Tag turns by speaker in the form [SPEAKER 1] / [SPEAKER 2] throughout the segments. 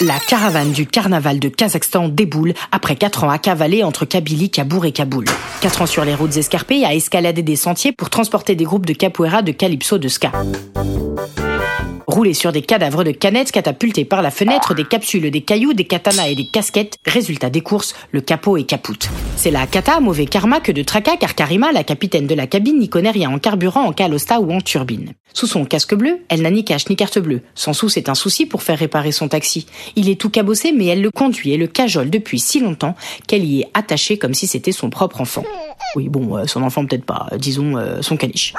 [SPEAKER 1] La caravane du carnaval de Kazakhstan déboule après 4 ans à cavaler entre Kabylie, Kabour et Kaboul. 4 ans sur les routes escarpées à escalader des sentiers pour transporter des groupes de capoeira, de calypso, de ska. Rouler sur des cadavres de canettes catapultés par la fenêtre, des capsules, des cailloux, des katanas et des casquettes. Résultat des courses, le capot est capoute. C'est la kata, mauvais karma que de tracas car Karima, la capitaine de la cabine, n'y connaît rien en carburant, en calosta ou en turbine. Sous son casque bleu, elle n'a ni cache ni carte bleue. Sans sous, c'est un souci pour faire réparer son taxi. Il est tout cabossé, mais elle le conduit et le cajole depuis si longtemps qu'elle y est attachée comme si c'était son propre enfant. Oui, bon, euh, son enfant peut-être pas, euh, disons euh, son caniche.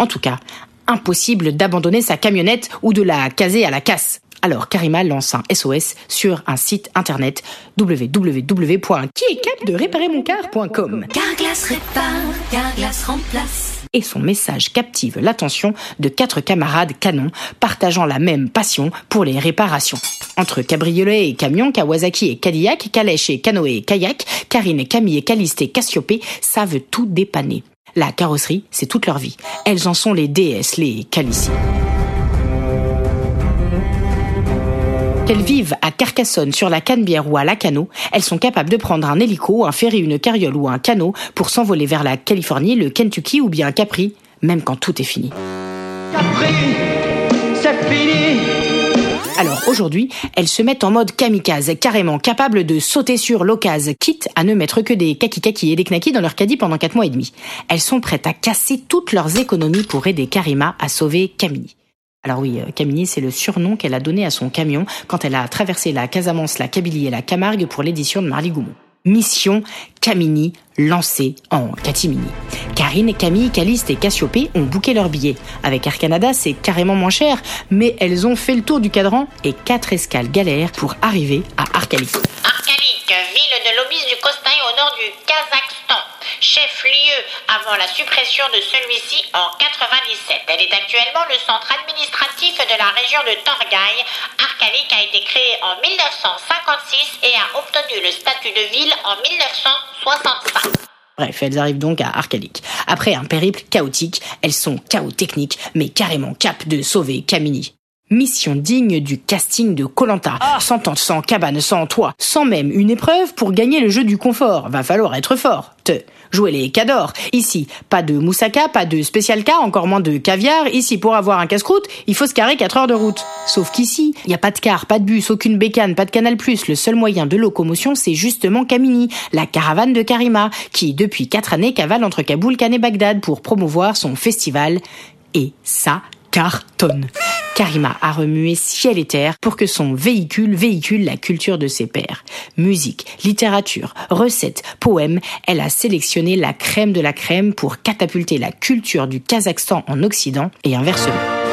[SPEAKER 1] En tout cas, impossible d'abandonner sa camionnette ou de la caser à la casse. Alors Karima lance un SOS sur un site internet www.quiestcapderépareurmoncar.com
[SPEAKER 2] Carglass répare, Carglass remplace
[SPEAKER 1] et son message captive l'attention de quatre camarades canons partageant la même passion pour les réparations. Entre cabriolet et camion, Kawasaki et Cadillac, calèche et canoë et kayak, Karine et Camille et Caliste et Cassiopée savent tout dépanner. La carrosserie, c'est toute leur vie. Elles en sont les déesses, les calici. Qu'elles vivent à Carcassonne, sur la Canebière ou à Lacano, elles sont capables de prendre un hélico, un ferry, une carriole ou un canot pour s'envoler vers la Californie, le Kentucky ou bien Capri, même quand tout est fini.
[SPEAKER 3] Capri, c'est fini.
[SPEAKER 1] Aujourd'hui, elles se mettent en mode kamikaze, carrément capables de sauter sur l'occasion, quitte à ne mettre que des kaki-kaki et des knackis dans leur caddie pendant 4 mois et demi. Elles sont prêtes à casser toutes leurs économies pour aider Karima à sauver Camini. Alors oui, euh, Camini, c'est le surnom qu'elle a donné à son camion quand elle a traversé la Casamance, la Kabylie et la Camargue pour l'édition de Marly Goumont. Mission Camini lancée en catimini. Karine, Camille, Caliste et Cassiopée ont booké leurs billets. Avec Air Canada, c'est carrément moins cher, mais elles ont fait le tour du cadran et quatre escales galères pour arriver à Arkalik.
[SPEAKER 4] Arkalik, ville de l'Obis du Costaï au nord du Kazakhstan, chef-lieu avant la suppression de celui-ci en 97. Elle est actuellement le centre administratif de la région de Torgaï. Arkalik a été créé en 1956 et a obtenu le statut de ville en 1965.
[SPEAKER 1] Bref, elles arrivent donc à Arkalik. Après un périple chaotique, elles sont chaos mais carrément cap de sauver Kamini. Mission digne du casting de Colanta, sans tente, sans cabane, sans toit, sans même une épreuve pour gagner le jeu du confort. Va falloir être fort. Te. Jouer les cadors. Ici, pas de moussaka, pas de spécial cas, encore moins de caviar. Ici, pour avoir un casse-croûte, il faut se carrer 4 heures de route. Sauf qu'ici, il n'y a pas de car, pas de bus, aucune bécane, pas de canal plus. Le seul moyen de locomotion, c'est justement Kamini, la caravane de Karima, qui, depuis 4 années, cavale entre Kaboul, Cannes et Bagdad pour promouvoir son festival. Et ça cartonne. Karima a remué ciel et terre pour que son véhicule véhicule la culture de ses pairs. Musique, littérature, recettes, poèmes, elle a sélectionné la crème de la crème pour catapulter la culture du Kazakhstan en Occident et inversement.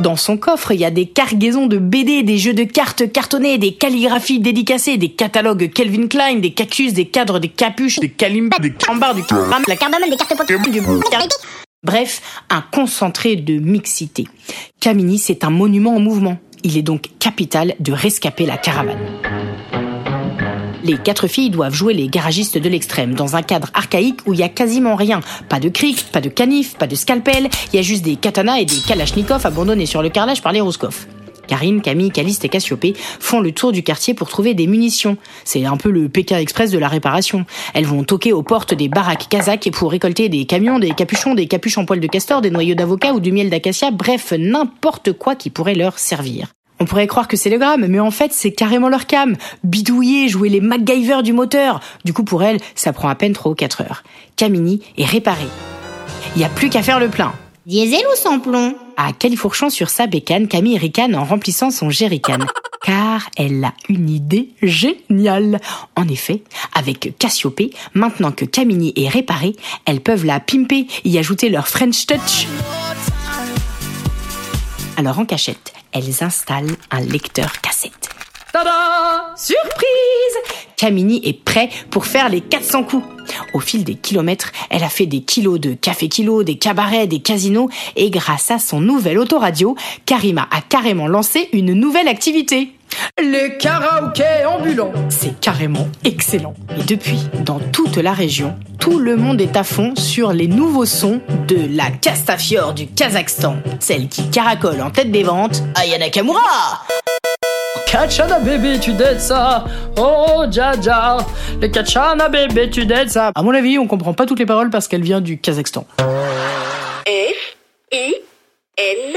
[SPEAKER 1] Dans son coffre, il y a des cargaisons de BD, des jeux de cartes cartonnés, des calligraphies dédicacées, des catalogues Kelvin Klein, des cactus, des cadres, des capuches, des calimbas, des cambards, du la cardamome, des cartes Pokémon, Bref, un concentré de mixité. Kamini, c'est un monument en mouvement. Il est donc capital de rescaper la caravane. Les quatre filles doivent jouer les garagistes de l'extrême dans un cadre archaïque où il y a quasiment rien. Pas de cric, pas de canif, pas de scalpel, il y a juste des katanas et des kalachnikovs abandonnés sur le carrelage par les Roscoff. Karine, Camille, Caliste et Cassiopée font le tour du quartier pour trouver des munitions. C'est un peu le Pékin Express de la réparation. Elles vont toquer aux portes des baraques kazakhs pour récolter des camions, des capuchons, des capuches en poil de castor, des noyaux d'avocat ou du miel d'acacia, bref, n'importe quoi qui pourrait leur servir. On pourrait croire que c'est le gramme, mais en fait, c'est carrément leur cam. Bidouiller, jouer les MacGyver du moteur. Du coup, pour elle, ça prend à peine 3 ou 4 heures. Camini est réparée. Il n'y a plus qu'à faire le plein.
[SPEAKER 5] Diesel ou sans plomb?
[SPEAKER 1] À califourchon sur sa bécane, Camille ricane en remplissant son jerrycan. Car elle a une idée géniale. En effet, avec Cassiopée, maintenant que Camini est réparée, elles peuvent la pimper, y ajouter leur French touch. Alors en cachette, elles installent un lecteur cassette. Tada Surprise Camini est prêt pour faire les 400 coups. Au fil des kilomètres, elle a fait des kilos de café kilo, des cabarets, des casinos, et grâce à son nouvel autoradio, Karima a carrément lancé une nouvelle activité. Les karaokés ambulants. C'est carrément excellent. Et depuis, dans toute la région, tout le monde est à fond sur les nouveaux sons de la Castafiore du Kazakhstan, celle qui caracole en tête des ventes, Ayana Kamura. Kachana bébé, tu dettes ça. Oh, Jaja. Les Kachana bébé, tu dettes ça. À mon avis, on comprend pas toutes les paroles parce qu'elle vient du Kazakhstan.
[SPEAKER 6] F I N